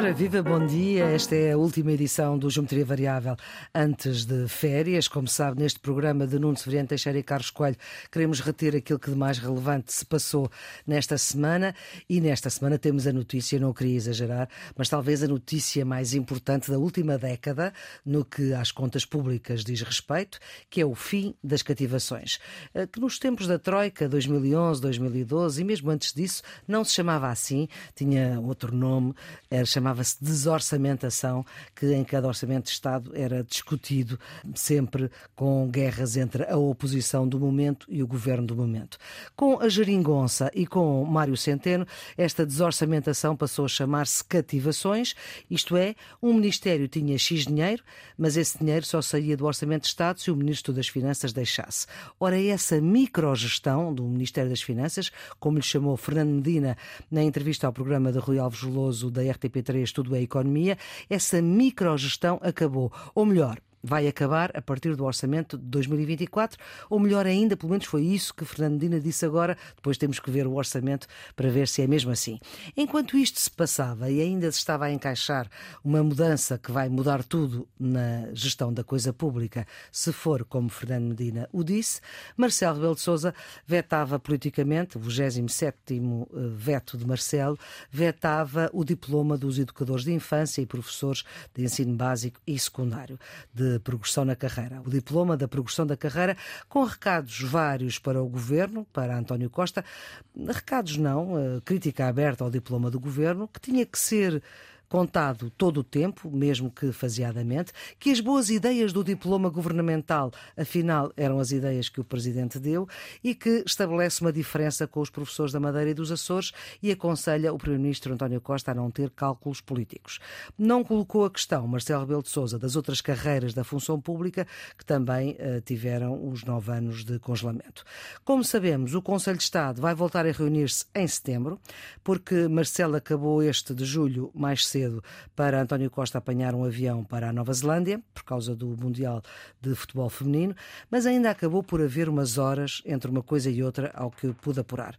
Ora, viva, bom dia. Esta é a última edição do Geometria Variável antes de férias. Como sabe, neste programa de Nuno Severiano Teixeira e Carlos Coelho, queremos reter aquilo que de mais relevante se passou nesta semana. E nesta semana temos a notícia, não queria exagerar, mas talvez a notícia mais importante da última década no que às contas públicas diz respeito, que é o fim das cativações. Eh, que nos tempos da Troika, 2011, 2012 e mesmo antes disso, não se chamava assim, tinha outro nome, era chamava-se desorçamentação, que em cada orçamento de Estado era discutido sempre com guerras entre a oposição do momento e o governo do momento. Com a geringonça e com Mário Centeno, esta desorçamentação passou a chamar-se cativações, isto é, um ministério tinha X dinheiro, mas esse dinheiro só saía do orçamento de Estado se o ministro das Finanças deixasse. Ora, essa microgestão do Ministério das Finanças, como lhe chamou Fernando Medina na entrevista ao programa de Rui Alves Veloso da RTP tudo é economia, essa microgestão acabou. Ou melhor, vai acabar a partir do orçamento de 2024, ou melhor ainda, pelo menos foi isso que Fernandina disse agora, depois temos que ver o orçamento para ver se é mesmo assim. Enquanto isto se passava e ainda se estava a encaixar uma mudança que vai mudar tudo na gestão da coisa pública, se for como Fernando Medina o disse, Marcelo Rebelo de Sousa vetava politicamente, o 27º eh, veto de Marcelo, vetava o diploma dos educadores de infância e professores de ensino básico e secundário, de progressão na carreira. O diploma da progressão da carreira, com recados vários para o governo, para António Costa. Recados não, eh, crítica aberta ao diploma do governo, que tinha que ser contado todo o tempo, mesmo que faseadamente, que as boas ideias do diploma governamental, afinal, eram as ideias que o Presidente deu e que estabelece uma diferença com os professores da Madeira e dos Açores e aconselha o Primeiro-Ministro António Costa a não ter cálculos políticos. Não colocou a questão, Marcelo Rebelo de Sousa, das outras carreiras da função pública que também uh, tiveram os nove anos de congelamento. Como sabemos, o Conselho de Estado vai voltar a reunir-se em setembro, porque Marcelo acabou este de julho mais cedo cedo para António Costa apanhar um avião para a Nova Zelândia, por causa do Mundial de Futebol Feminino, mas ainda acabou por haver umas horas entre uma coisa e outra, ao que pude apurar.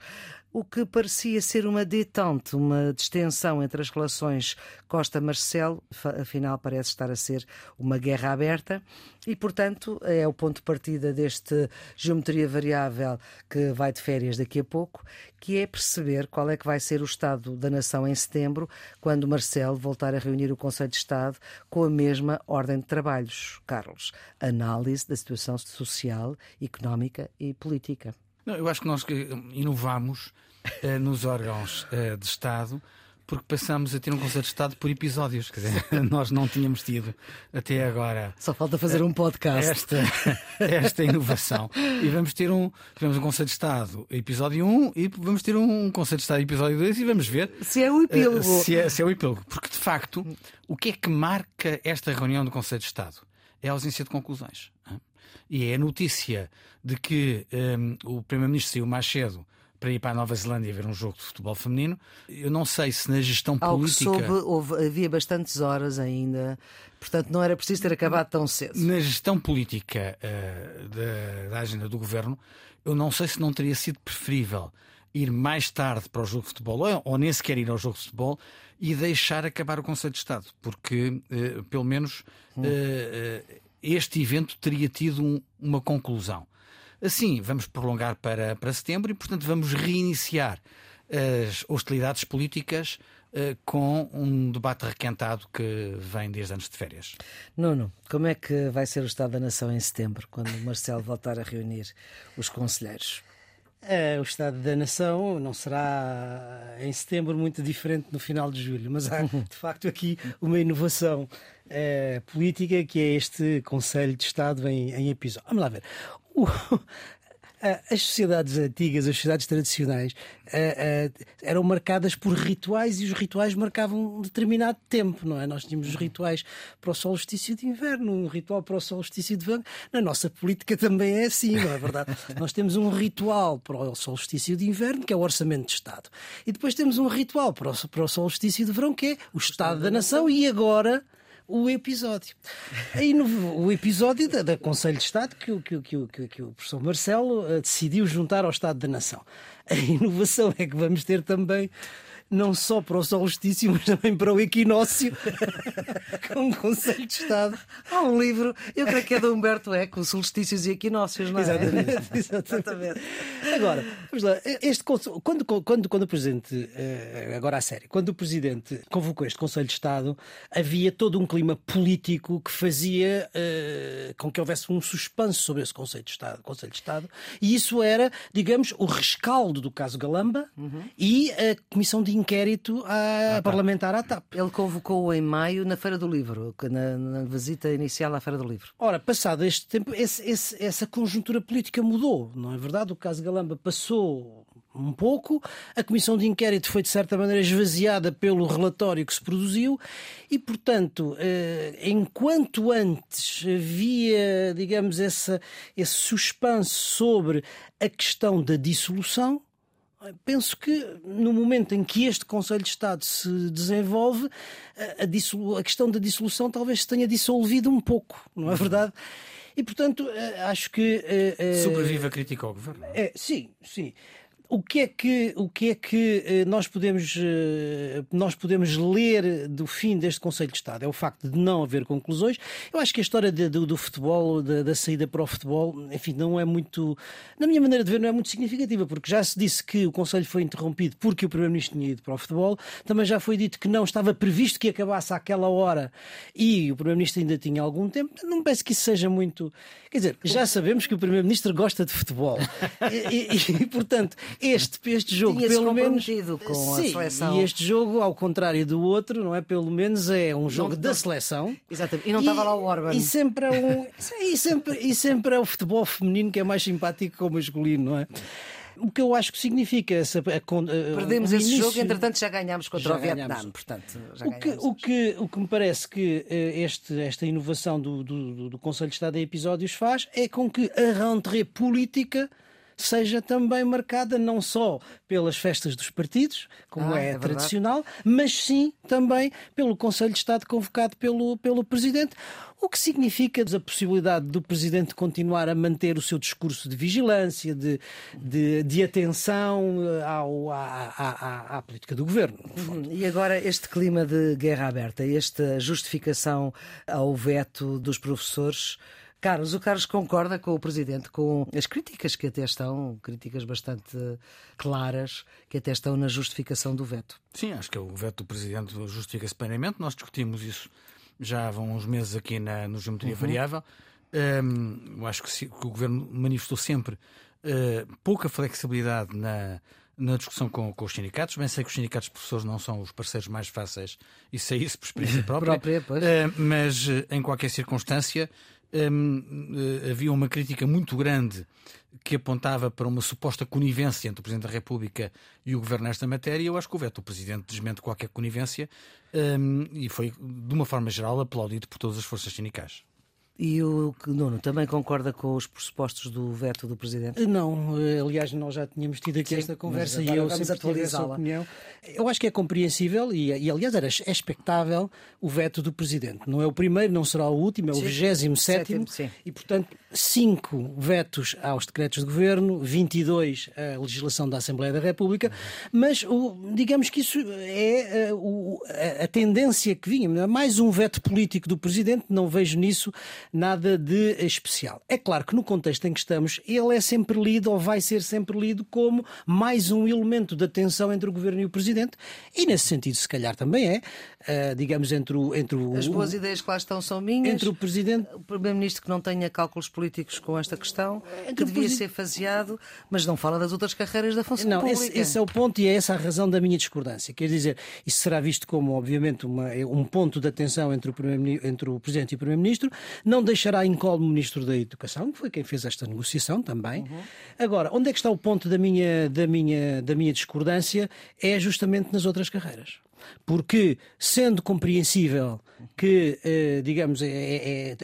O que parecia ser uma detente, uma distensão entre as relações Costa-Marcelo, afinal parece estar a ser uma guerra aberta e, portanto, é o ponto de partida deste geometria variável que vai de férias daqui a pouco, que é perceber qual é que vai ser o estado da nação em setembro, quando Marcelo voltar a reunir o Conselho de Estado com a mesma ordem de trabalhos. Carlos, análise da situação social, económica e política. Não, eu acho que nós inovamos uh, nos órgãos uh, de Estado porque passamos a ter um Conselho de Estado por episódios. Quer dizer, nós não tínhamos tido até agora. Só falta fazer um podcast. Esta, esta inovação. E vamos ter um, tivemos um Conselho de Estado episódio 1 e vamos ter um Conselho de Estado episódio 2 e vamos ver se é o epílogo. Uh, se, é, se é o epílogo. Porque de facto, o que é que marca esta reunião do Conselho de Estado? É a ausência de conclusões. E é a notícia de que um, o Primeiro-Ministro saiu mais cedo para ir para a Nova Zelândia ver um jogo de futebol feminino. Eu não sei se na gestão Ao política. Ao que soube, houve, havia bastantes horas ainda, portanto não era preciso ter acabado tão cedo. Na gestão política uh, da, da agenda do governo, eu não sei se não teria sido preferível ir mais tarde para o jogo de futebol, ou, ou nem sequer ir ao jogo de futebol, e deixar acabar o Conselho de Estado, porque uh, pelo menos. Uh, este evento teria tido um, uma conclusão. Assim, vamos prolongar para, para setembro e, portanto, vamos reiniciar as hostilidades políticas uh, com um debate requentado que vem desde antes de férias. Nuno, como é que vai ser o Estado da Nação em setembro, quando o Marcelo voltar a reunir os conselheiros? É, o Estado da Nação não será em setembro muito diferente no final de julho, mas há de facto aqui uma inovação é, política que é este Conselho de Estado em, em episódio. Vamos lá ver. As sociedades antigas, as sociedades tradicionais, eram marcadas por rituais e os rituais marcavam um determinado tempo, não é? Nós tínhamos os rituais para o solstício de inverno, um ritual para o solstício de verão. Na nossa política também é assim, não é verdade? Nós temos um ritual para o solstício de inverno, que é o Orçamento de Estado. E depois temos um ritual para o, para o solstício de verão, que é o Estado da Nação. E agora o episódio. Aí no, o episódio da, da Conselho de Estado que, que, que, que, que o professor Marcelo uh, decidiu juntar ao Estado da Nação. A inovação é que vamos ter também não só para o solstício, mas também para o equinócio, com um Conselho de Estado. Há um livro, eu creio que é de Humberto Eco, Solstícios e Equinócios, não é? Exatamente. exatamente. Agora, vamos lá, este, quando, quando, quando o Presidente, eh, agora a sério, quando o Presidente convocou este Conselho de Estado, havia todo um clima político que fazia uh, com que houvesse um suspenso sobre esse Conselho de Estado, Conselho de Estado, e isso era, digamos, o rescaldo do caso Galamba uhum. e a Comissão de Inquérito à ah, parlamentar à TAP. Ele convocou em maio na Feira do Livro, na, na visita inicial à Feira do Livro. Ora, passado este tempo, esse, esse, essa conjuntura política mudou, não é verdade? O caso Galamba passou um pouco. A comissão de inquérito foi, de certa maneira, esvaziada pelo relatório que se produziu e, portanto, eh, enquanto antes havia, digamos, essa, esse suspense sobre a questão da dissolução, Penso que no momento em que este Conselho de Estado se desenvolve, a, a, questão da dissolução talvez se tenha dissolvido um pouco, não é verdade? E portanto, eh, acho que. Uh, Sobrevive a crítica ao governo. É, sim, sim o que é que, o que, é que eh, nós, podemos, eh, nós podemos ler do fim deste Conselho de Estado? É o facto de não haver conclusões. Eu acho que a história de, do, do, futebol, da, da, saída para o futebol, enfim, não é muito, na minha maneira de ver, não é muito significativa, porque já se disse que o Conselho foi interrompido porque o Primeiro-Ministro tinha ido para o futebol, também já foi dito que não estava previsto que acabasse àquela hora e o Primeiro-Ministro ainda tinha algum tempo. Não me parece que isso seja muito. Quer dizer, já sabemos que o Primeiro-Ministro gosta de futebol e, e, e portanto este, este jogo, pelo menos. com sim, a seleção. E este jogo, ao contrário do outro, não é? Pelo menos é um jogo não, da seleção. Exatamente. E não estava lá o Orban. E sempre é um. e, sempre, e sempre é o futebol feminino que é mais simpático que o masculino, não é? O que eu acho que significa essa. A, a, Perdemos esse início... jogo, entretanto já ganhámos contra já o Vietnã. Portanto, o, que, o, que, o que me parece que eh, este, esta inovação do, do, do Conselho de Estado em episódios faz é com que a rentrée política seja também marcada não só pelas festas dos partidos, como ah, é, é tradicional, mas sim também pelo Conselho de Estado convocado pelo, pelo Presidente. O que significa a possibilidade do Presidente continuar a manter o seu discurso de vigilância, de, de, de atenção eh, ao, à, à, à, política do governo. Uhum. E agora este clima de guerra aberta, esta justificação ao veto dos professores. Carlos, o Carlos concorda com o Presidente, com as críticas que até estão, críticas bastante claras, que até estão na justificação do veto. Sim, acho que o veto do Presidente justifica-se plenamente. Nós discutimos isso já há uns meses aqui na, no Geometria uhum. Variável. Um, eu acho que, se, que, o Governo manifestou sempre uh, pouca flexibilidade na, na discussão com, com, os sindicatos. Bem sei que os sindicatos de professores não são os parceiros mais fáceis, isso é isso por experiência própria. própria uh, mas, uh, em qualquer circunstância, um, eh, havia uma crítica muito grande que apontava para uma suposta conivência entre o Presidente da República e o Governo nesta matéria. Eu acho que o veto do Presidente desmente qualquer conivência um, e foi, de uma forma geral, aplaudido por todas as forças sindicais. E o Nuno também concorda com os pressupostos do veto do Presidente? Não, eh, aliás, nós já tínhamos tido aqui Sim, esta conversa e eu sempre tive essa opinião. Eu acho que é compreensível e, e, aliás, era expectável o veto do Presidente. Não é o primeiro, não será o último, é o 27 e, portanto, cinco vetos aos decretos de governo, 22 à legislação da Assembleia da República, mas o, digamos que isso é a, eh, o, a, a tendência que vinha. Mais um veto político do Presidente, não vejo nisso nada de especial. É claro que no contexto em que estamos, ele é sempre lido ou vai ser sempre lido como mais um elemento da tensão entre o governo e o presidente, e nesse sentido, se calhar também é, uh, digamos, entre o, entre o. As boas ideias que lá estão são minhas. Entre o presidente. O primeiro-ministro que não tenha cálculos políticos com esta questão, entre que devia ser faseado, mas não fala das outras carreiras da função não, pública. Esse, esse é o ponto e é essa a razão da minha discordância. Quer dizer, isso será visto como, obviamente, uma, um ponto de atenção entre o, entre o presidente e o primeiro-ministro. Não não deixará incólume o Ministro da Educação, que foi quem fez esta negociação também. Uhum. Agora, onde é que está o ponto da minha, da, minha, da minha discordância? É justamente nas outras carreiras. Porque, sendo compreensível que, eh, digamos, é, é,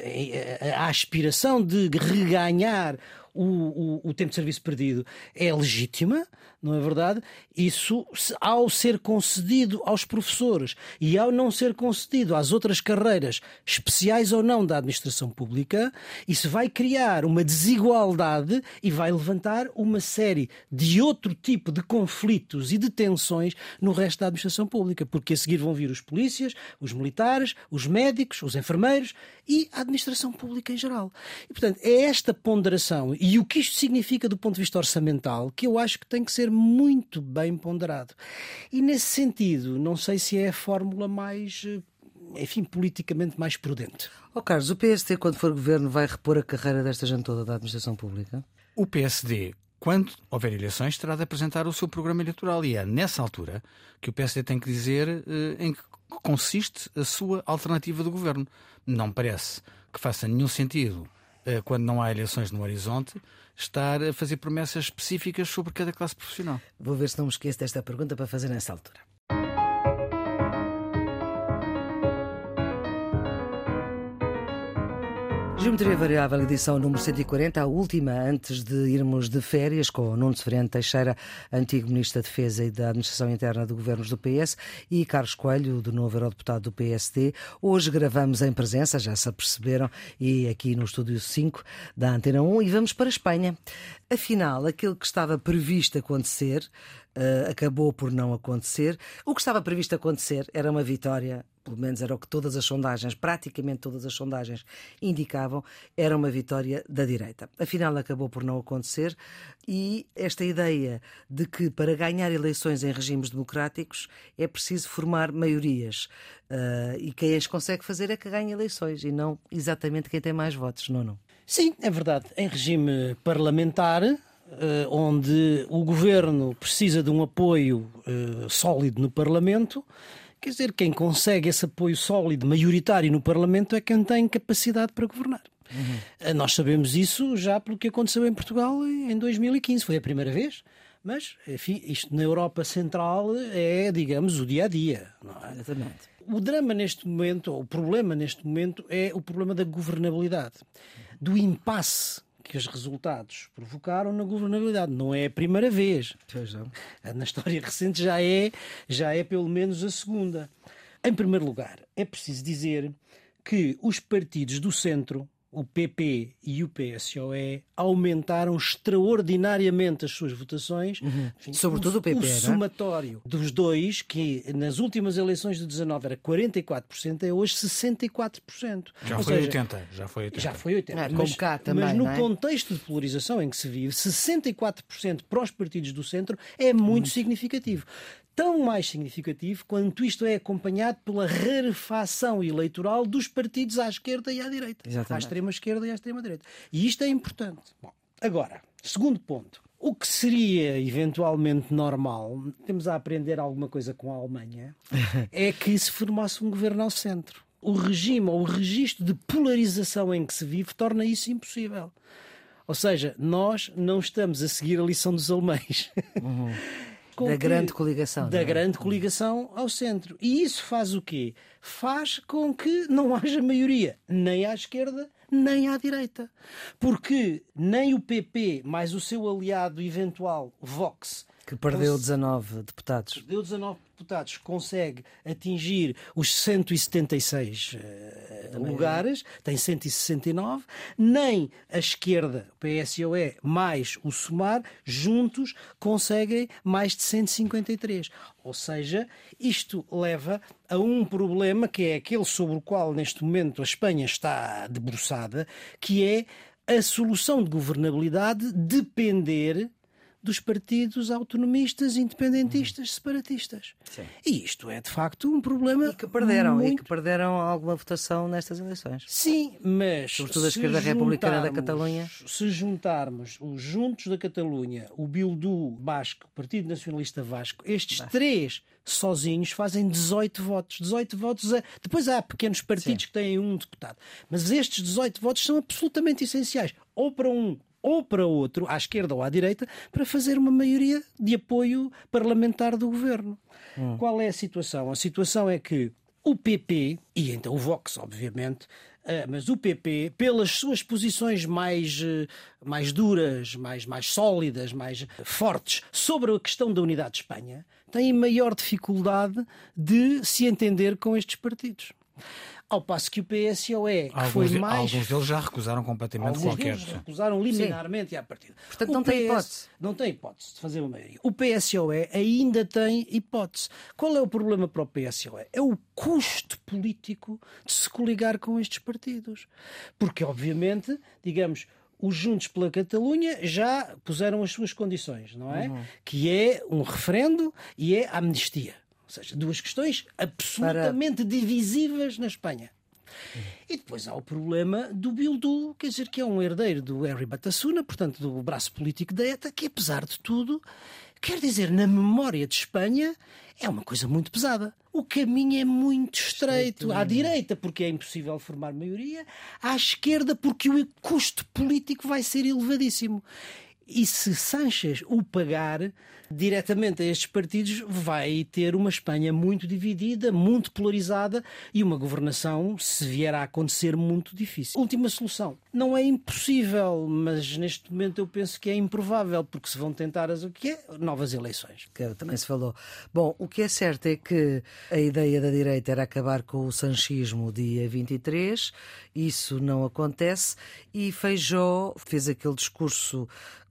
é, a aspiração de reganhar o, o, o, tempo de serviço perdido é legítima, não é verdade? Isso, ao ser concedido aos professores e ao não ser concedido às outras carreiras, especiais ou não da administração pública, isso vai criar uma desigualdade e vai levantar uma série de outro tipo de conflitos e de tensões no resto da administração pública, porque a seguir vão vir os polícias, os militares, os médicos, os enfermeiros e a administração pública em geral. E, portanto, é esta ponderação e o que isto significa do ponto de vista orçamental que eu acho que tem que ser muito bem ponderado. E nesse sentido, não sei se é a fórmula mais eh, enfim, politicamente mais prudente. Oh, Carlos, o PSD, quando for governo, vai repor a carreira desta gente toda da administração pública? O PSD, quando houver eleições, terá de apresentar o seu programa eleitoral e é nessa altura que o PSD tem que dizer eh, em que consiste a sua alternativa de governo. Não parece que faça nenhum sentido, quando não há eleições no horizonte, estar a fazer promessas específicas sobre cada classe profissional. Vou ver se não me esqueço desta pergunta para fazer nessa altura. Geometria Variável, edição número 140, a última antes de irmos de férias com Nuno Severino Teixeira, antigo Ministro da Defesa e da Administração Interna de Governos do PS, e Carlos Coelho, do novo Eurodeputado do PSD. Hoje gravamos em presença, já se aperceberam, e aqui no Estúdio 5 da Antena 1, e vamos para a Espanha. Afinal, aquilo que estava previsto acontecer uh, acabou por não acontecer. O que estava previsto acontecer era uma vitória pelo menos era o que todas as sondagens, praticamente todas as sondagens, indicavam, era uma vitória da direita. Afinal, acabou por não acontecer e esta ideia de que para ganhar eleições em regimes democráticos é preciso formar maiorias uh, e quem as consegue fazer é que ganha eleições e não exatamente quem tem mais votos, não, não. Sim, é verdade. Em regime parlamentar, onde o governo precisa de um apoio uh, sólido no Parlamento, Quer dizer, quem consegue esse apoio sólido, maioritário no Parlamento, é quem tem capacidade para governar. Uhum. Nós sabemos isso já pelo que aconteceu em Portugal em 2015. Foi a primeira vez. Mas, enfim, isto na Europa Central é, digamos, o dia a dia. É? Exatamente. O drama neste momento, ou o problema neste momento, é o problema da governabilidade, do impasse que os resultados provocaram na governabilidade. Não é a primeira vez. Na história recente já é, já é pelo menos a segunda. Em primeiro lugar, é preciso dizer que os partidos do centro o PP e o PSOE aumentaram extraordinariamente as suas votações. Uhum. Enfim, Sobretudo o, o PP. O é? somatório é? dos dois, que nas últimas eleições de 19 era 44%, é hoje 64%. Já Ou foi seja, 80%. Já foi 80%. Já foi 80%. É, mas, cá também, mas no é? contexto de polarização em que se vive, 64% para os partidos do centro é muito, muito. significativo tão mais significativo quanto isto é acompanhado pela rarefação eleitoral dos partidos à esquerda e à direita. Exatamente. À extrema esquerda e à extrema direita. E isto é importante. Bom, agora, segundo ponto. O que seria eventualmente normal, temos a aprender alguma coisa com a Alemanha, é que se formasse um governo ao centro. O regime ou o registro de polarização em que se vive torna isso impossível. Ou seja, nós não estamos a seguir a lição dos alemães. Uhum. da que, grande coligação. Da é? grande coligação ao centro. E isso faz o quê? Faz com que não haja maioria nem à esquerda nem à direita. Porque nem o PP, mais o seu aliado eventual Vox, que perdeu 19 deputados. Perdeu 19 deputados, consegue atingir os 176 uh, lugares, tem 169, nem a esquerda, o PSOE, mais o SOMAR, juntos conseguem mais de 153. Ou seja, isto leva a um problema que é aquele sobre o qual neste momento a Espanha está debruçada, que é a solução de governabilidade depender dos partidos autonomistas, independentistas, separatistas. Sim. E isto é de facto um problema. E que perderam, muito... e que perderam alguma votação nestas eleições. Sim, mas. Sobretudo a esquerda republicana da Catalunha. Se juntarmos os Juntos da Catalunha, o Bildu Basco, o Partido Nacionalista Vasco, estes três sozinhos fazem 18 votos. 18 votos. A... Depois há pequenos partidos Sim. que têm um deputado. Mas estes 18 votos são absolutamente essenciais. Ou para um ou para outro, à esquerda ou à direita, para fazer uma maioria de apoio parlamentar do governo. Hum. Qual é a situação? A situação é que o PP, e então o Vox, obviamente, Uh, mas o PP, pelas suas posições mais, uh, mais duras, mais, mais sólidas, mais fortes sobre a questão da unidade de Espanha, tem maior dificuldade de se entender com estes partidos. Ao passo que o PSOE, que alguns, foi mais. Alguns deles já recusaram completamente alguns qualquer. Deles recusaram liminarmente à partida. Portanto, não tem hipótese. Não tem hipótese de fazer uma maioria. O PSOE ainda tem hipótese. Qual é o problema para o PSOE? É o custo político de se coligar com estes partidos. Porque, obviamente, digamos, os Juntos pela Catalunha já puseram as suas condições, não é? Uhum. Que é um referendo e é a amnistia. Ou seja, duas questões absolutamente Para... divisivas na Espanha. E depois há o problema do Bildu, quer dizer, que é um herdeiro do Harry Batasuna, portanto, do braço político da ETA, que apesar de tudo, quer dizer, na memória de Espanha, é uma coisa muito pesada. O caminho é muito estreito. À direita, porque é impossível formar maioria, à esquerda, porque o custo político vai ser elevadíssimo. E se Sánchez o pagar diretamente a estes partidos, vai ter uma Espanha muito dividida, muito polarizada e uma governação, se vier a acontecer, muito difícil. Última solução. Não é impossível, mas neste momento eu penso que é improvável, porque se vão tentar as, o que é novas eleições. Que também se falou. Bom, o que é certo é que a ideia da direita era acabar com o sanchismo dia 23, isso não acontece, e Feijó fez aquele discurso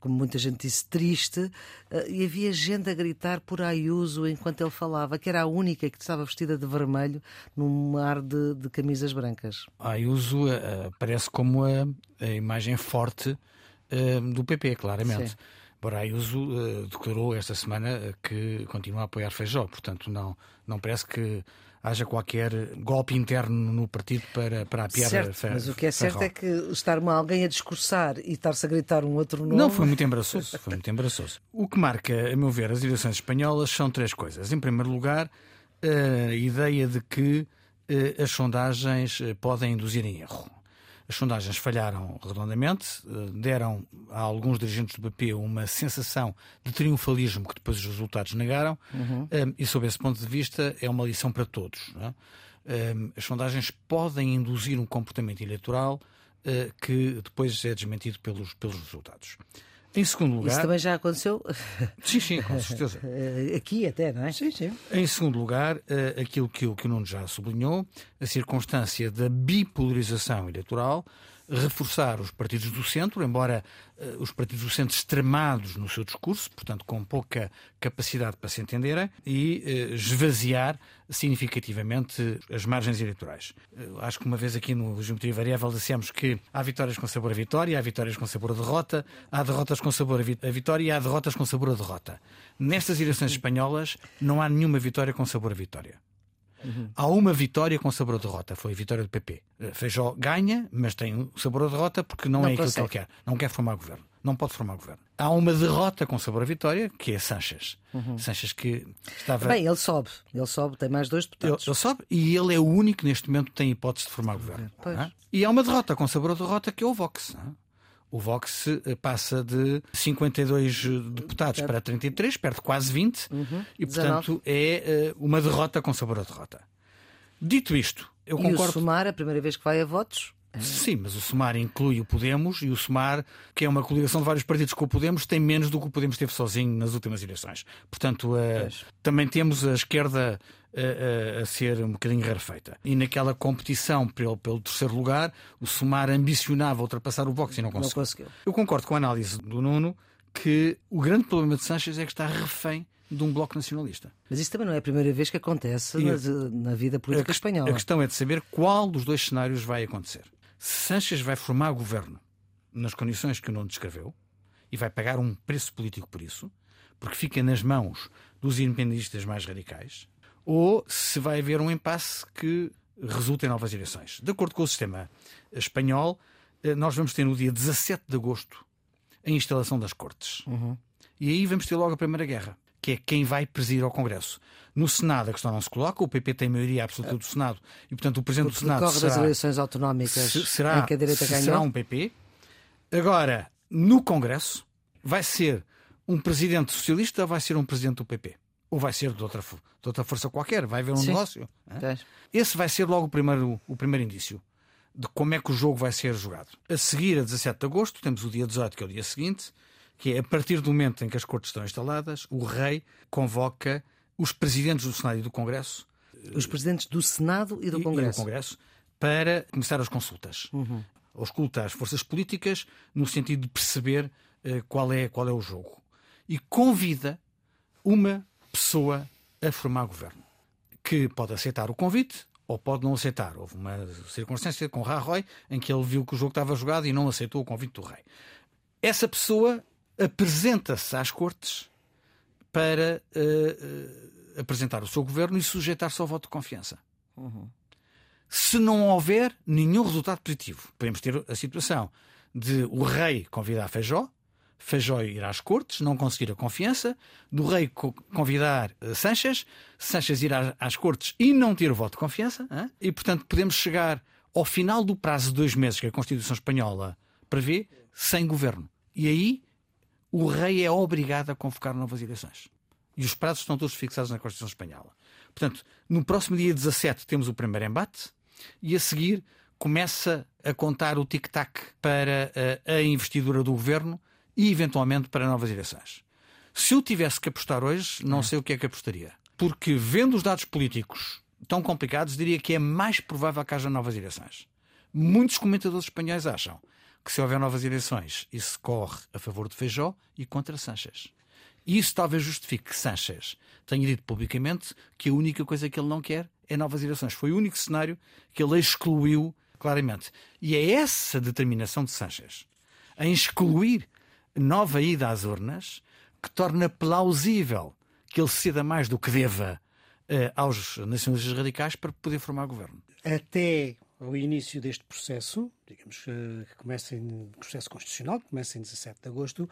como muita gente disse, triste, eh, e havia gente a gritar por Ayuso enquanto ele falava, que era a única que estava vestida de vermelho num mar de, de camisas brancas. Ayuso uh, parece como a, a imagem forte uh, do PP, claramente. Sim. Embora Ayuso uh, declarou esta semana que continua a apoiar Feijó, portanto não, não parece que haja qualquer golpe interno no partido para, para certo, a Ferro. Mas o que é certo é que estar alguém a discursar e estar-se a gritar um outro nome. Não, foi muito embaraçoso. Foi muito embaraçoso. O que marca, a meu ver, as eleições espanholas são três coisas. Em primeiro lugar, a ideia de que eh, as sondagens eh, podem induzir em erro. As sondagens falharam redondamente, eh, deram a alguns dirigentes do PP uma sensação de triunfalismo que depois os resultados negaram, uhum. e sob esse ponto de vista é uma lição para todos. É? As sondagens podem induzir um comportamento eleitoral eh, que depois é desmentido pelos, pelos resultados. Em segundo lugar. Isso também já aconteceu? Sim, sim, com certeza. Aqui até, não é? Sim, sim. Em segundo lugar, eh, aquilo que o, que o Nuno já sublinhou, a circunstância da bipolarização eleitoral reforçar os partidos do centro, embora uh, os partidos do centro extremados no seu discurso, portanto com pouca capacidade para se entenderem, e uh, esvaziar significativamente as margens eleitorais. Uh, acho que uma vez aqui no Geometria Variável dissemos que há vitórias com sabor a vitória, há vitórias com sabor a derrota, há derrotas com sabor a vitória e há derrotas com sabor a derrota. Nestas eleições espanholas não há nenhuma vitória com sabor a vitória. Uhum. Há uma vitória com sabor a derrota, foi a vitória do PP. Feijó ganha, mas tem sabor a derrota porque não, não é aquilo que ele quer. Não quer formar governo. Não pode formar governo. Há uma derrota com sabor a vitória, que é Sanches. Uhum. Sanches que estava. Bem, ele sobe. Ele sobe, tem mais dois deputados. Ele, ele sobe e ele é o único que neste momento tem hipótese de formar governo. É? E há uma derrota com sabor a derrota, que é o Vox. Não é? O Vox eh, passa de 52 eh, deputados para 33, perde quase 20, uhum, e portanto 19. é uh, uma derrota com sabor a derrota. Dito isto, eu e concordo. O Sumar, a primeira vez que vai a votos? Sim, mas o Sumar inclui o Podemos e o Sumar, que é uma coligação de vários partidos com o Podemos, tem menos do que o Podemos teve sozinho nas últimas eleições. Portanto, uh, também temos a esquerda a, a, ser um bocadinho rarefeita. E naquela competição pelo, pelo terceiro lugar, o Sumar ambicionava ultrapassar o Vox e não conseguiu. não conseguiu. Eu concordo com a análise do Nuno que o grande problema de Sanches é que está refém de um bloco nacionalista. Mas isso também não é a primeira vez que acontece na, na, vida política a, espanhola. A questão é de saber qual dos dois cenários vai acontecer. Se Sanches vai formar governo nas condições que o Nuno descreveu e vai pagar um preço político por isso, porque fica nas mãos dos independentistas mais radicais, ou se vai haver um impasse que resulte em novas eleições. De acordo com o sistema espanhol, eh, nós vamos ter no dia 17 de agosto a instalação das cortes. Uhum. E aí vamos ter logo a Primeira Guerra, que é quem vai presidir ao Congresso. No Senado a questão não se coloca, o PP tem maioria absoluta do Senado e, portanto, o Presidente Porque do Senado será, das eleições autonómicas será, em que a direita ganhou. será um PP. Agora, no Congresso, vai ser um Presidente socialista ou vai ser um Presidente do PP? Ou vai ser de outra, de outra força qualquer, vai haver um Sim. negócio. É? Esse vai ser logo o primeiro, o primeiro indício de como é que o jogo vai ser jogado. A seguir, a 17 de agosto, temos o dia 18, que é o dia seguinte, que é a partir do momento em que as cortes estão instaladas, o rei convoca os presidentes do Senado e do Congresso. Os presidentes do Senado e do Congresso. E do Congresso para começar as consultas. Uhum. Auscultar as forças políticas no sentido de perceber uh, qual, é, qual é o jogo. E convida uma pessoa a formar governo, que pode aceitar o convite ou pode não aceitar. Houve uma circunstância com Rajoy em que ele viu que o jogo estava jogado e não aceitou o convite do rei. Essa pessoa apresenta-se às cortes para uh, uh, apresentar o seu governo e sujeitar-se ao voto de confiança. Uhum. Se não houver nenhum resultado positivo, podemos ter a situação de o rei convidar Feijó, Feijó ir às cortes, não conseguir a confiança, do rei convidar uh, Sanches, Sanches ir às, cortes e não ter o voto de confiança, hein? e portanto podemos chegar ao final do prazo de dois meses que a Constituição Espanhola prevê, sem governo. E aí o rei é obrigado a convocar novas eleições. E os prazos estão todos fixados na Constituição Espanhola. Portanto, no próximo dia 17 temos o primeiro embate e a seguir começa a contar o tic-tac para a, a investidura do governo e eventualmente para novas eleições. Se eu tivesse que apostar hoje, não é. sei o que é que apostaria. Porque vendo os dados políticos tão complicados, diria que é mais provável que haja novas eleições. Muitos comentadores espanhóis acham que se houver novas eleições, isso corre a favor de Feijó e contra Sanches. E isso talvez justifique que Sanches tenha dito publicamente que a única coisa que ele não quer é novas eleições. Foi o único cenário que ele excluiu claramente. E é essa determinação de Sanches em excluir nova ida às urnas que torna plausível que ele ceda mais do que deva eh, aos nacionalistas radicais para poder formar governo. Até ao início deste processo, digamos que começa em processo constitucional, que começa em 17 de agosto,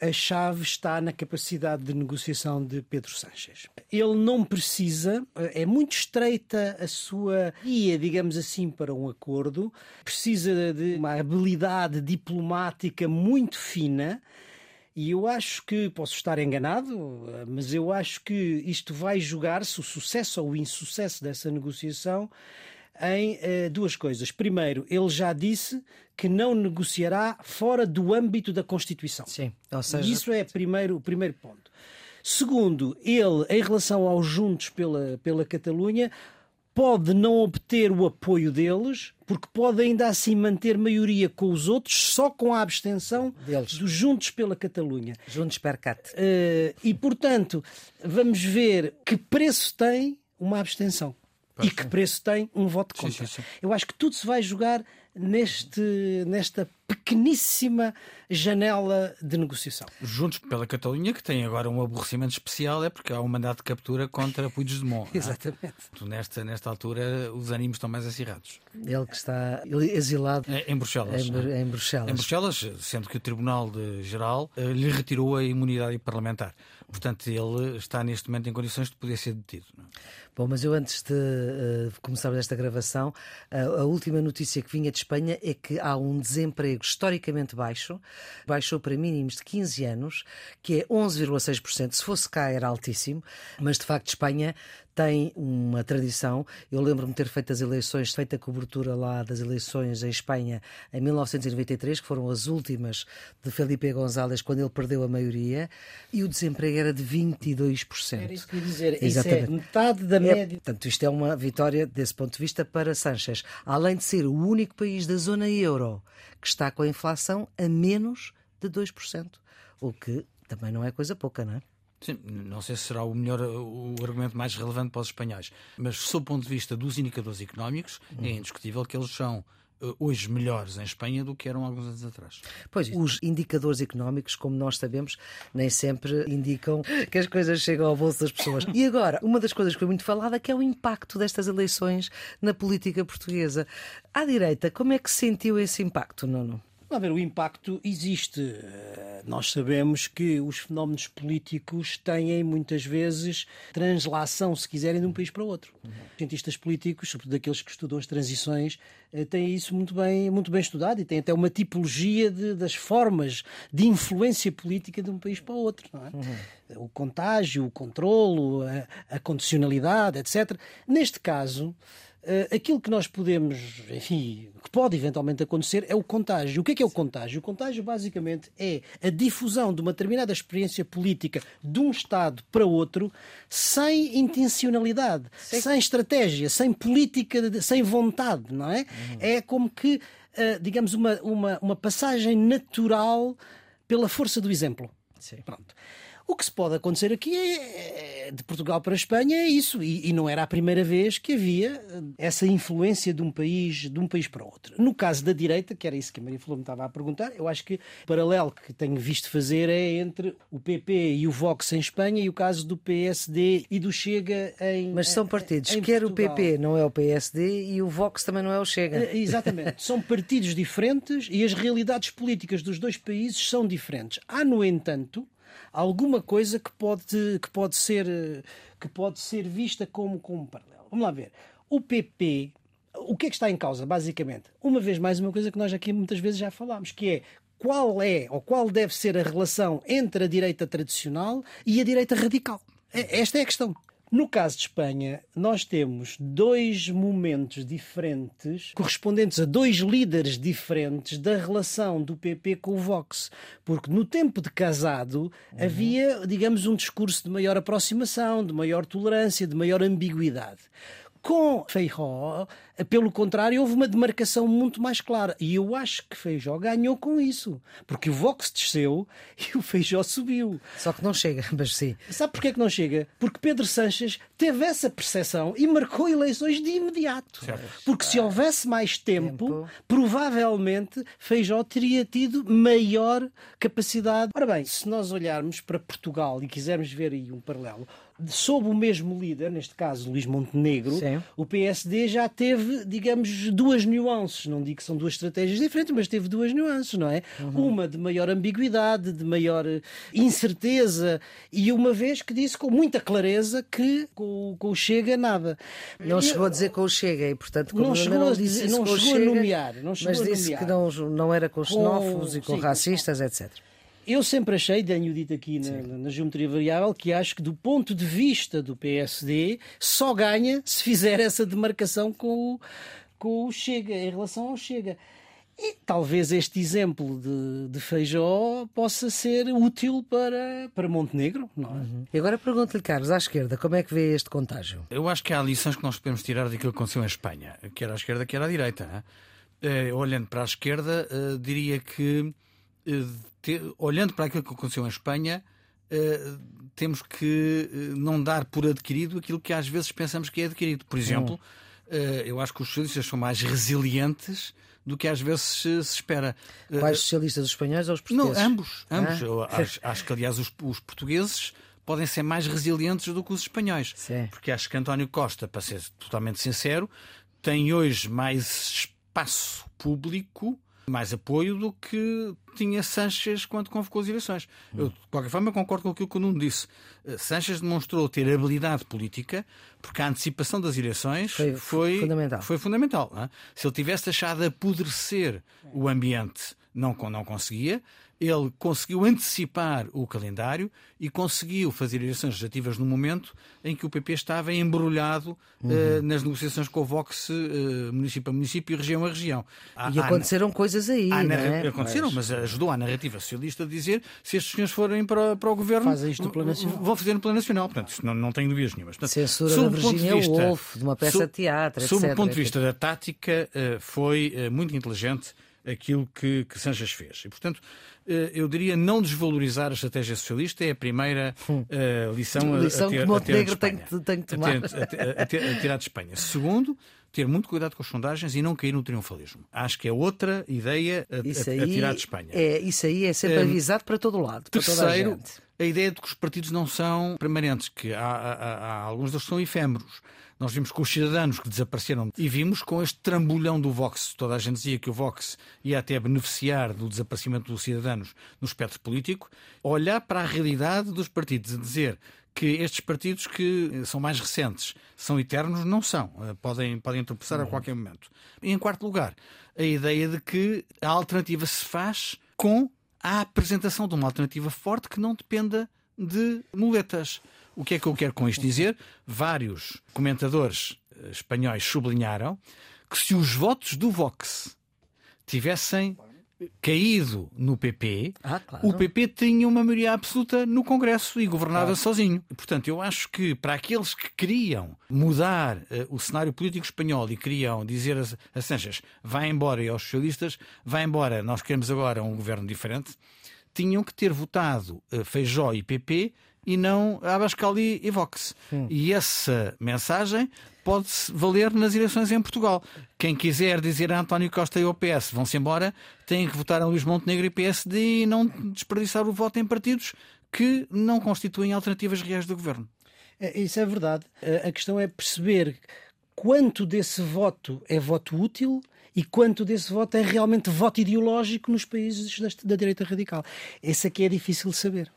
a chave está na capacidade de negociação de Pedro Sánchez. Ele não precisa, é muito estreita a sua guia, digamos assim, para um acordo, precisa de uma habilidade diplomática muito fina. E eu acho que, posso estar enganado, mas eu acho que isto vai jogar-se, o sucesso ou o insucesso dessa negociação, em uh, duas coisas. Primeiro, ele já disse que não negociará fora do âmbito da Constituição. Sim, ou seja... E isso é primeiro, o primeiro ponto. Segundo, ele, em relação aos Juntos pela, pela Catalunha, pode não obter o apoio deles, porque pode ainda assim manter maioria com os outros, só com a abstenção deles. dos Juntos pela Catalunha. Juntos per cat. Uh, e, portanto, vamos ver que preço tem uma abstenção e que preço tem um voto contra. Sim, sim, sim. Eu acho que tudo se vai jogar neste, nesta pequeníssima janela de negociação. Juntos pela Catalunha, que tem agora um aborrecimento especial, é porque há um mandato de captura contra Puigdemont. É? Exatamente. É? Nesta, nesta altura, os ânimos estão mais acirrados. Ele que está exilado em, Bruxelas. Em, em, Bruxelas. Em Bruxelas, sendo que o Tribunal de Geral uh, lhe retirou a imunidade parlamentar. Portanto, ele está neste momento em condições de poder ser detido. Bom, mas eu antes de uh, começarmos esta gravação, uh, a última notícia que vinha de Espanha é que há um desemprego historicamente baixo, baixou para mínimos de 15 anos, que é 11,6%. Se fosse cá era altíssimo, mas de facto Espanha tem uma tradição. Eu lembro-me ter feito as eleições, feita a cobertura lá das eleições em Espanha em 1993, que foram as últimas de Felipe González, quando ele perdeu a maioria, e o desemprego era de 22%. Era isso que eu ia dizer. Exatamente. Isso é metade da é, média. portanto, isto é uma vitória desse ponto de vista para Sanchez. Além de ser o único país da zona euro que está com a inflação a menos de 2%, o que também não é coisa pouca, não é? Sim, não sei se será o melhor, o argumento mais relevante para os espanhóis, mas sob o ponto de vista dos indicadores económicos, é indiscutível que eles são hoje melhores em Espanha do que eram alguns anos atrás. Pois, os indicadores económicos, como nós sabemos, nem sempre indicam que as coisas chegam ao bolso das pessoas. E agora, uma das coisas que foi muito falada que é o impacto destas eleições na política portuguesa. À direita, como é que sentiu esse impacto, Nuno? A ver, o impacto existe. Eh, nós sabemos que os fenómenos políticos têm muitas vezes translação, se quiserem, de um país para outro. Uhum. Cientistas políticos, sobretudo aqueles que estudam as transições, eh, têm isso muito bem, muito bem estudado e têm até uma tipologia de, das formas de influência política de um país para o outro. É? Uhum. O contágio, o controlo, a, a condicionalidade, etc. Neste caso, Uh, aquilo que nós podemos, enfim, que pode eventualmente acontecer é o contágio. O que é que é o contágio? O contágio, basicamente, é a difusão de uma determinada experiência política de um Estado para outro sem intencionalidade, Sim. sem estratégia, sem política, sem vontade, não é? Uhum. É como que, uh, digamos, uma, uma, uma passagem natural pela força do exemplo. Sim. Pronto. O que se pode acontecer aqui é, é de Portugal para a Espanha é isso e, e, não era a primeira vez que havia eh, essa influência de um país de um país para outro. No caso da direita, que era isso que a Maria Flor me estava a perguntar, eu acho que o paralelo que tenho visto fazer é entre o PP e o Vox em Espanha e o caso do PSD e do Chega em Mas são partidos, em quer Portugal. o PP não é o PSD e o Vox também não é o Chega. Eh, exatamente, são partidos diferentes e as realidades políticas dos dois países são diferentes. Há, no entanto, alguma coisa que pode, que pode, ser, que pode ser vista como, como paralelo. Vamos lá ver. O PP, o que é que está em causa, basicamente? Uma vez mais, uma coisa que nós aqui muitas vezes já falámos, que é qual é ou qual deve ser a relação entre a direita tradicional e a direita radical. É, esta é a questão. No caso de Espanha, nós temos dois momentos diferentes, correspondentes a dois líderes diferentes da relação do PP com o Vox. Porque no tempo de casado uhum. havia, digamos, um discurso de maior aproximação, de maior tolerância, de maior ambiguidade. Com Feijó, pelo contrário, houve uma demarcação muito mais clara. E eu acho que Feijó ganhou com isso. Porque o Vox desceu e o Feijó subiu. Só que não chega, mas sim. Sabe porquê que não chega? Porque Pedro Sanches teve essa percepção e marcou eleições de imediato. Certo. Porque se houvesse mais tempo, tempo, provavelmente Feijó teria tido maior capacidade. Ora bem, se nós olharmos para Portugal e quisermos ver aí um paralelo, sob o mesmo líder, neste caso Luís Montenegro, Sim. o PSD já teve, digamos, duas nuances. Não digo que são duas estratégias diferentes, mas teve duas nuances, não é? Uhum. Uma de maior ambiguidade, de maior eh, incerteza, e uma vez que disse com muita clareza que com, com o Chega nada. Não chegou a dizer com o Chega, e portanto, não chegou, não, a, dizer, não chegou a nomear. Não chegou mas disse nomear. que não, não era com xenófobos com, e com sim, racistas, etc. Eu sempre achei, tenho dito aqui na, na, geometria variável, que acho que do ponto de vista do PSD só ganha se fizer essa demarcação com o, com o Chega, em relação ao Chega. E talvez este exemplo de, de Feijó possa ser útil para, para Montenegro, não é? Uhum. E agora pergunto-lhe, Carlos, à esquerda, como é que vê este contágio? Eu acho que há lições que nós podemos tirar daquilo que aconteceu em Espanha, quer à esquerda, quer à direita. É? olhando para a esquerda, uh, diria que eh, ter, olhando para aquilo que aconteceu em Espanha, uh, temos que uh, não dar por adquirido aquilo que às vezes pensamos que é adquirido. Por exemplo, uh, eu acho que os socialistas são mais resilientes do que às vezes se, se espera. Quais socialistas, os espanhóis ou os portugueses? Não, ambos. ambos. Ah? Acho, acho, que, aliás, os, os, portugueses podem ser mais resilientes do que os espanhóis. Sim. Porque acho que António Costa, para ser totalmente sincero, tem hoje mais espaço público mais apoio do que tinha Sanches quando convocou as eleições. Eu, de qualquer forma, concordo com aquilo que o Nuno disse. Eh, Sanches demonstrou ter habilidade política porque a antecipação das eleições foi, foi fundamental. Foi fundamental é? Se ele tivesse deixado apodrecer o ambiente, não, não conseguia ele conseguiu antecipar o calendário e conseguiu fazer eleições legislativas no momento em que o PP estava embrulhado uhum. uh, nas negociações com o Vox uh, município a município e região a região. Há, e aconteceram há, coisas aí. Há, é? Aconteceram, mas... mas... ajudou a narrativa socialista a dizer se estes senhores forem para, para o governo, Fazem isto no plano nacional. vão fazer no plano nacional. Portanto, isso não, não tenho dúvidas nenhumas. Portanto, Censura da Virginia de vista, Woolf, de uma peça de teatro, Sob o ponto de vista da tática, uh, foi muito inteligente aquilo que, que Sanches fez. E, portanto, eh, eu diria não desvalorizar a estratégia socialista é a primeira uh, lição, lição a, ter, que Montenegro tem, tem que tomar. A, ter, a, a, tirar de Espanha. Segundo, ter muito cuidado com as sondagens e não cair no triunfalismo. Acho que é outra ideia a, a, a tirar de Espanha. É, isso aí é sempre um, avisado para todo lado. Terceiro, a, a, ideia de que os partidos não são permanentes, que há, há, há alguns deles são efêmeros. Nós vimos com os cidadãos que desapareceram e vimos com este trambolhão do Vox. Toda a gente dizia que o Vox ia até beneficiar do desaparecimento dos cidadãos no espectro político. Olhar para a realidade dos partidos e dizer que estes partidos que são mais recentes são eternos, não são. Eh, podem, podem tropeçar a qualquer momento. E em quarto lugar, a ideia de que a alternativa se faz com a apresentação de uma alternativa forte que não dependa de muletas. O que é que eu quero com isto dizer? Vários comentadores espanhóis sublinharam que se os votos do Vox tivessem caído no PP, ah, claro. o PP tinha uma maioria absoluta no Congresso e governava claro. sozinho. Portanto, eu acho que para aqueles que queriam mudar uh, o cenário político espanhol e queriam dizer a, a Sanchez vai embora e aos socialistas vai embora, nós queremos agora um governo diferente, tinham que ter votado uh, Feijó e PP e não Abascal e Vox. Hum. E essa mensagem pode-se valer nas eleições em Portugal. Quem quiser dizer a António Costa e ao PS vão-se embora, tem que votar a Luís Montenegro e PSD e não desperdiçar o voto em partidos que não constituem alternativas reais do governo. É, isso é verdade. A questão é perceber quanto desse voto é voto útil e quanto desse voto é realmente voto ideológico nos países da direita radical. Esse aqui é difícil de saber.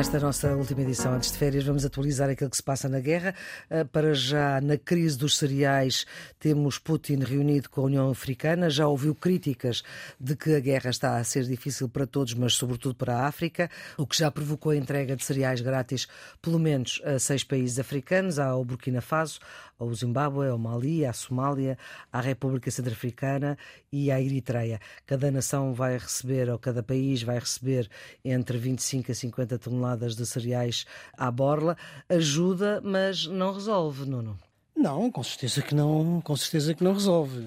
Nesta nossa última edição, antes de férias, vamos atualizar aquilo que se passa na guerra. Ah, para já, na crise dos cereais, temos Putin reunido com a União Africana. Já ouviu críticas de que a guerra está a ser difícil para todos, mas sobretudo para a África, o que já provocou a entrega de cereais grátis, pelo menos a seis países africanos, ao Burkina Faso, ao Zimbábue, ao Mali, à Somália, à República Centro-Africana e à Eritreia. Cada nação vai receber, ou cada país vai receber entre 25 a 50 toneladas de cereais à borla. Ajuda, mas não resolve, Nuno. Não, com certeza que não, com certeza que não resolve.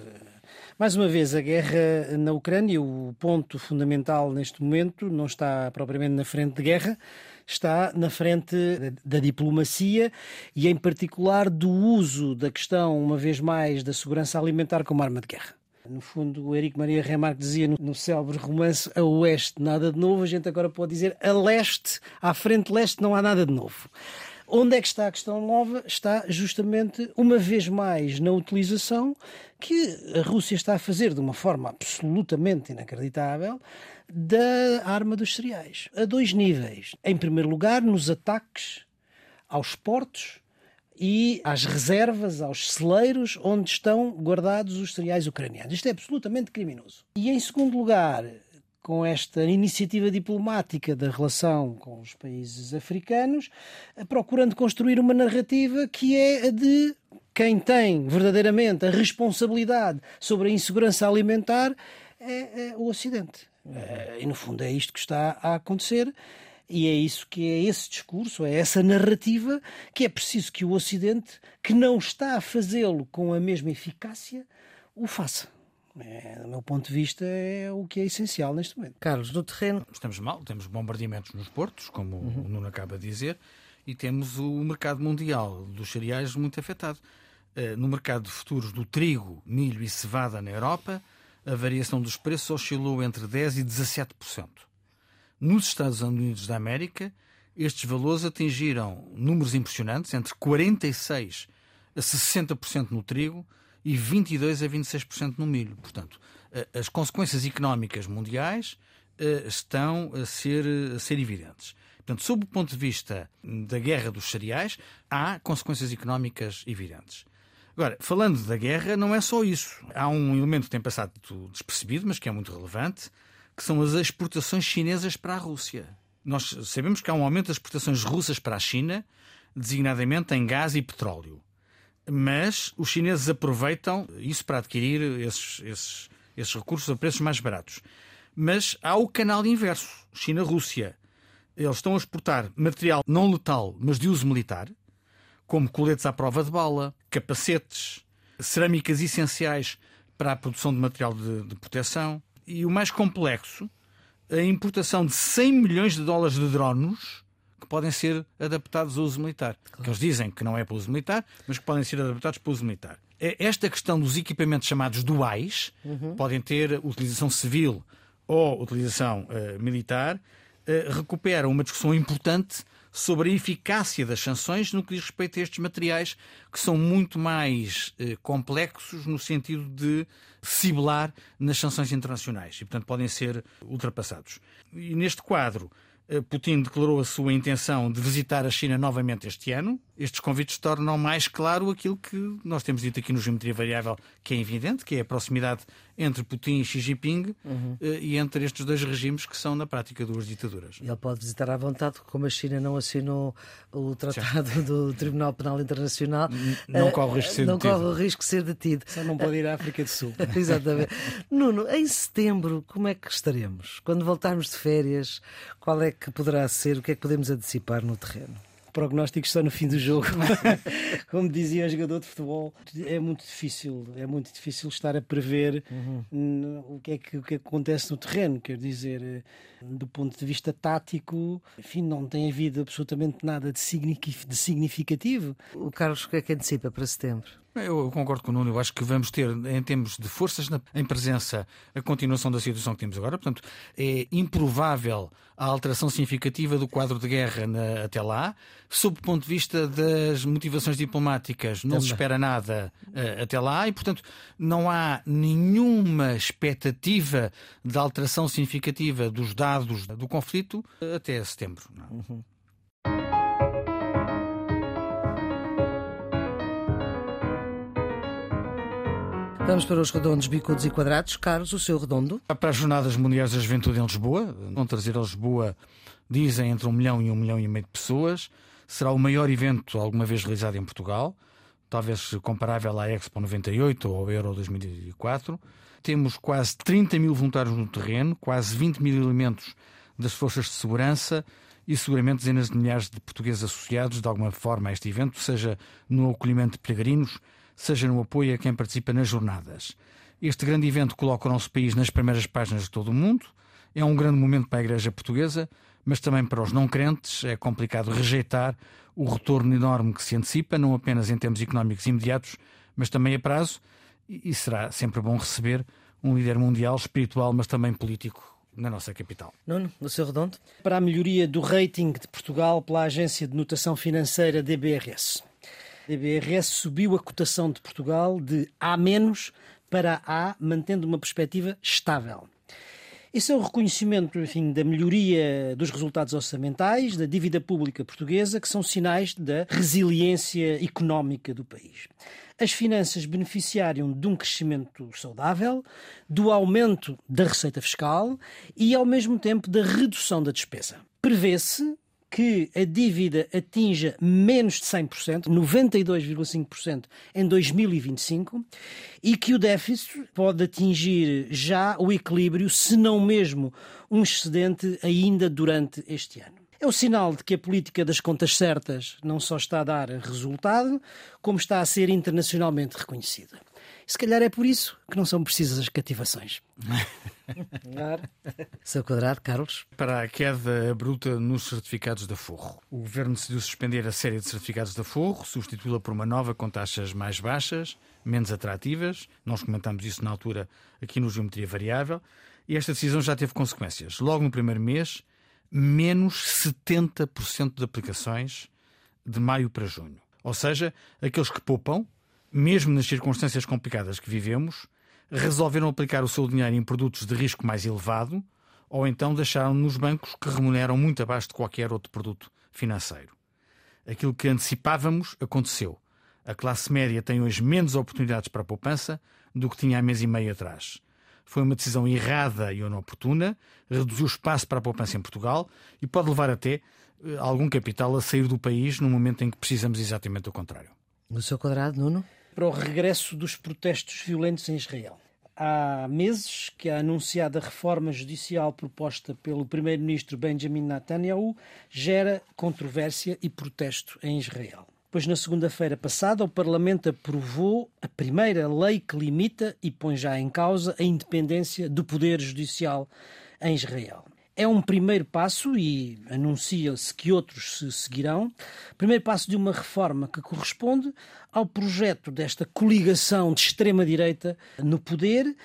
Mais uma vez, a guerra na Ucrânia, o ponto fundamental neste momento, não está propriamente na frente de guerra, está na frente da diplomacia e, em particular, do uso da questão, uma vez mais, da segurança alimentar como arma de guerra. No fundo, o Eric Maria Remarque dizia no, no célebre romance A Oeste nada de novo, a gente agora pode dizer A Leste, à frente leste não há nada de novo. Onde é que está a questão nova? Está justamente, uma vez mais, na utilização que a Rússia está a fazer de uma forma absolutamente inacreditável da arma dos cereais, a dois níveis. Em primeiro lugar, nos ataques aos portos e às reservas, aos celeiros onde estão guardados os cereais ucranianos. Isto é absolutamente criminoso. E em segundo lugar, com esta iniciativa diplomática da relação com os países africanos, procurando construir uma narrativa que é a de quem tem verdadeiramente a responsabilidade sobre a insegurança alimentar é, é o Ocidente. Eh, e no fundo é isto que está a acontecer. E é isso que é esse discurso, é essa narrativa que é preciso que o Ocidente, que não está a fazê-lo com a mesma eficácia, o faça. É, do meu ponto de vista, é o que é essencial neste momento. Carlos, no terreno. Estamos mal, temos bombardeamentos nos portos, como uhum. o Nuno acaba de dizer, e temos o mercado mundial dos cereais muito afetado. Eh, no mercado de futuros do trigo, milho e cevada na Europa, a variação dos preços oscilou entre 10% e 17%. Nos Estados Unidos da América, estes valores atingiram números impressionantes, entre 46% a 60% no trigo e 22% a 26% no milho. Portanto, as consequências económicas mundiais estão a ser, a ser evidentes. Portanto, sob o ponto de vista da guerra dos cereais, há consequências económicas evidentes. Agora, falando da guerra, não é só isso. Há um elemento que tem passado despercebido, mas que é muito relevante, que são as exportações chinesas para a Rússia. Nós sabemos que há um aumento das exportações russas para a China, designadamente em gás e petróleo. Mas os chineses aproveitam isso para adquirir esses, esses, esses recursos a preços mais baratos. Mas há o canal inverso, China-Rússia. Eles estão a exportar material não letal, mas de uso militar, como coletes à prova de bala, capacetes, cerâmicas essenciais para a produção de material de, de proteção e o mais complexo, a importação de 100 milhões de dólares de drones que podem ser adaptados ao uso militar. Claro. Que eles dizem que não é para uso militar, mas que podem ser adaptados para uso militar. É esta questão dos equipamentos chamados duais uhum. podem ter utilização civil ou utilização uh, militar, uh, recupera uma discussão importante sobre a eficácia das sanções no que diz respeito a estes materiais que são muito mais eh, complexos no sentido de cibelar nas sanções internacionais e, portanto, podem ser ultrapassados. E neste quadro, eh, Putin declarou a sua intenção de visitar a China novamente este ano, estes convites tornam mais claro aquilo que nós temos dito aqui no Geometria Variável, que é evidente, que é a proximidade entre Putin e Xi Jinping uhum. e entre estes dois regimes que são, na prática, duas ditaduras. Ele pode visitar à vontade, como a China não assinou o Tratado Sim. do Tribunal Penal Internacional. Não corre o risco de ser não detido. corre o risco de ser detido. Só não pode ir à África do Sul. Exatamente. Nuno, em setembro, como é que estaremos? Quando voltarmos de férias, qual é que poderá ser? O que é que podemos antecipar no terreno? Prognósticos só no fim do jogo. Como dizia um jogador de futebol, é muito difícil, é muito difícil estar a prever uhum. o, que é que, o que acontece no terreno. Quer dizer, eh, do ponto de vista tático, enfim, não tem havido absolutamente nada de significativo. O Carlos, o que é que antecipa para setembro? Eu concordo com o Nuno, eu acho que vamos ter, em termos de forças na, em presença, a continuação da situação que temos agora. Portanto, é improvável a alteração significativa do quadro de guerra na, até lá. Sob o ponto de vista das motivações diplomáticas, não Também. se espera nada uh, até lá e, portanto, não há nenhuma expectativa de alteração significativa dos dados do conflito até setembro. Uhum. Vamos para os redondos, bicudos e quadrados. Carlos, o seu redondo? Para as Jornadas Mundiais da Juventude em Lisboa, vão trazer a Lisboa, dizem, entre um milhão e um milhão e meio de pessoas. Será o maior evento alguma vez realizado em Portugal, talvez comparável à Expo 98 ou ao Euro 2004. Temos quase 30 mil voluntários no terreno, quase 20 mil elementos das forças de segurança e seguramente dezenas de milhares de portugueses associados de alguma forma a este evento, seja no acolhimento de peregrinos, seja no apoio a quem participa nas jornadas. Este grande evento coloca o nosso país nas primeiras páginas de todo o mundo. É um grande momento para a Igreja Portuguesa, mas também para os não crentes. É complicado rejeitar o retorno enorme que se antecipa, não apenas em termos económicos imediatos, mas também a prazo. E será sempre bom receber um líder mundial, espiritual, mas também político na nossa capital. Nuno, no seu redondo? Para a melhoria do rating de Portugal pela Agência de Notação Financeira DBRS. DBRS subiu a cotação de Portugal de A- para A, mantendo uma perspectiva estável. Esse é o reconhecimento enfim, da melhoria dos resultados orçamentais, da dívida pública portuguesa, que são sinais da resiliência económica do país. As finanças beneficiaram de um crescimento saudável, do aumento da receita fiscal e, ao mesmo tempo, da redução da despesa. Prevê-se que a dívida atinja menos de 100%, 92,5% em 2025, e que o déficit pode atingir já o equilíbrio, se não mesmo um excedente, ainda durante este ano. É o sinal de que a política das contas certas não só está a dar resultado, como está a ser internacionalmente reconhecida. Se calhar é por isso que não são precisas as cativações. Seu quadrado, Carlos. Para a queda bruta nos certificados de forro. O governo decidiu suspender a série de certificados de forro, substituí-la por uma nova com taxas mais baixas, menos atrativas. Nós comentamos isso na altura aqui no Geometria Variável. E esta decisão já teve consequências. Logo no primeiro mês, menos 70% de aplicações de maio para junho. Ou seja, aqueles que poupam, mesmo nas circunstâncias complicadas que vivemos, resolveram aplicar o seu dinheiro em produtos de risco mais elevado ou então deixaram nos bancos que remuneram muito abaixo de qualquer outro produto financeiro. Aquilo que antecipávamos aconteceu. A classe média tem hoje menos oportunidades para a poupança do que tinha há mês e meio atrás. Foi uma decisão errada e inoportuna, reduziu o espaço para a poupança em Portugal e pode levar até eh, algum capital a sair do país no momento em que precisamos exatamente o contrário. No seu quadrado, Nuno? Para o regresso dos protestos violentos em Israel há meses que a anunciada reforma judicial proposta pelo primeiro-ministro Benjamin Netanyahu gera controvérsia e protesto em Israel. Pois na segunda-feira passada o Parlamento aprovou a primeira lei que limita e põe já em causa a independência do poder judicial em Israel é um primeiro passo e anuncia-se que outros se seguirão. Primeiro passo de uma reforma que corresponde ao projeto desta coligação de extrema-direita no poder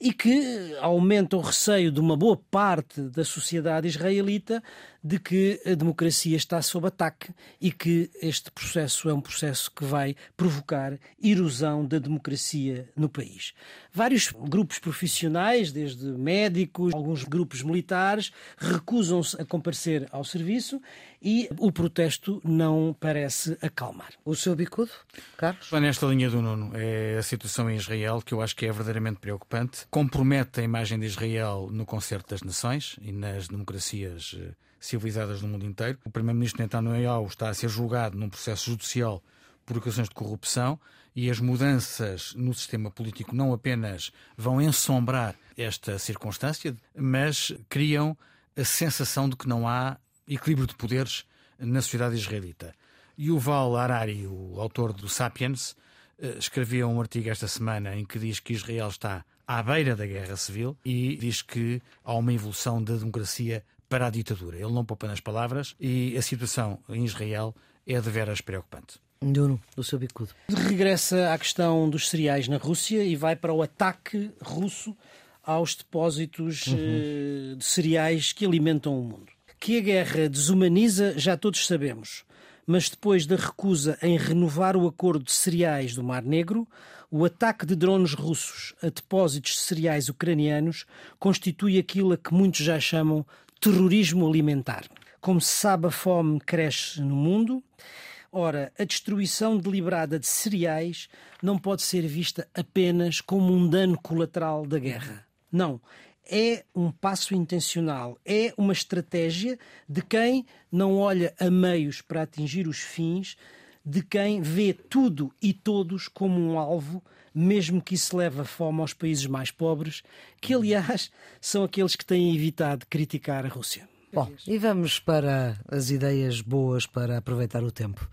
e que aumenta o receio de uma boa parte da sociedade israelita de que a democracia está sob ataque e que este processo é um processo que vai provocar erosão da democracia no país. Vários grupos profissionais, desde médicos, alguns grupos militares, recusam-se a comparecer ao serviço e o protesto não parece acalmar. O seu bicudo, Carlos? Vai nesta linha do Nuno. É a situação em Israel que eu acho que é verdadeiramente preocupante. Compromete a imagem de Israel no concerto das nações e nas democracias eh, civilizadas no mundo inteiro. O primeiro-ministro Netanyahu está a ser julgado num processo judicial por acusações de corrupção e as mudanças no sistema político não apenas vão ensombrar esta circunstância, mas criam a sensação de que não há equilíbrio de poderes na sociedade israelita. Yuval Harari, o autor do Sapiens, eh, escrevia um artigo esta semana em que diz que Israel está à beira da guerra civil e diz que há uma evolução da democracia para a ditadura. Ele não poupa nas palavras e a situação em Israel é de veras preocupante. Nuno, do seu bicudo. Regressa à questão dos cereais na Rússia e vai para o ataque russo aos depósitos uhum. de cereais que alimentam o mundo. Que a guerra desumaniza, já todos sabemos. Mas depois da recusa em renovar o acordo de cereais do Mar Negro, o ataque de drones russos a depósitos de cereais ucranianos constitui aquilo a que muitos já chamam terrorismo alimentar. Como se sabe, a fome cresce no mundo. Ora, a destruição deliberada de cereais não pode ser vista apenas como um dano colateral da guerra. Não. É um passo intencional, é uma estratégia de quem não olha a meios para atingir os fins, de quem vê tudo e todos como um alvo, mesmo que isso leve a fome aos países mais pobres, que aliás são aqueles que têm evitado criticar a Rússia. Bom, e vamos para as ideias boas para aproveitar o tempo.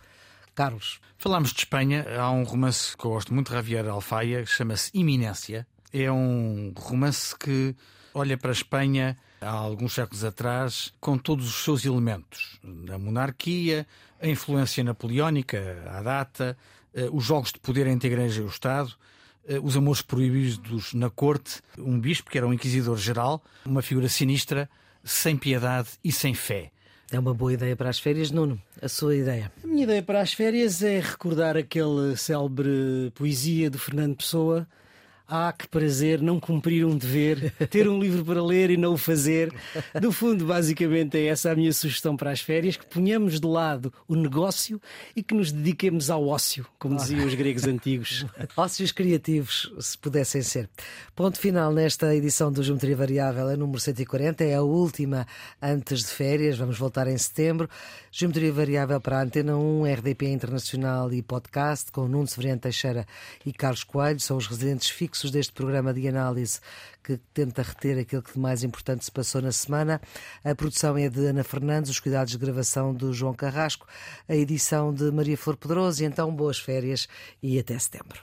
Carlos. Falámos de Espanha, há um romance que eu gosto muito de Javier Alfaia, que chama-se Iminência. É um romance que olha para a Espanha há alguns séculos atrás com todos os seus elementos. A monarquia, a influência napoleónica, a data, eh, os jogos de poder entre a Igreja e o Estado, eh, os amores proibidos na corte, um bispo que era um inquisidor geral, uma figura sinistra, sem piedade e sem fé. É uma boa ideia para as férias, Nuno. A sua ideia? A minha ideia para as férias é recordar aquele célebre poesia do Fernando Pessoa ah, que prazer não cumprir um dever, ter um livro para ler e não o fazer. No fundo, basicamente, é essa a minha sugestão para as férias: que ponhamos de lado o negócio e que nos dediquemos ao ócio, como diziam os gregos antigos. Ócios criativos, se pudessem ser. Ponto final nesta edição do Geometria Variável, a número 140, é a última antes de férias, vamos voltar em setembro. Geometria Variável para a Antena 1, RDP Internacional e podcast, com Nuno Severiano Teixeira e Carlos Coelho, são os residentes fixos fixos deste programa de análise que tenta reter aquilo que de mais importante se passou na semana. A produção é de Ana Fernandes, os cuidados de gravação do João Carrasco, a edição de Maria Flor Pedroso. E então, boas férias e até setembro.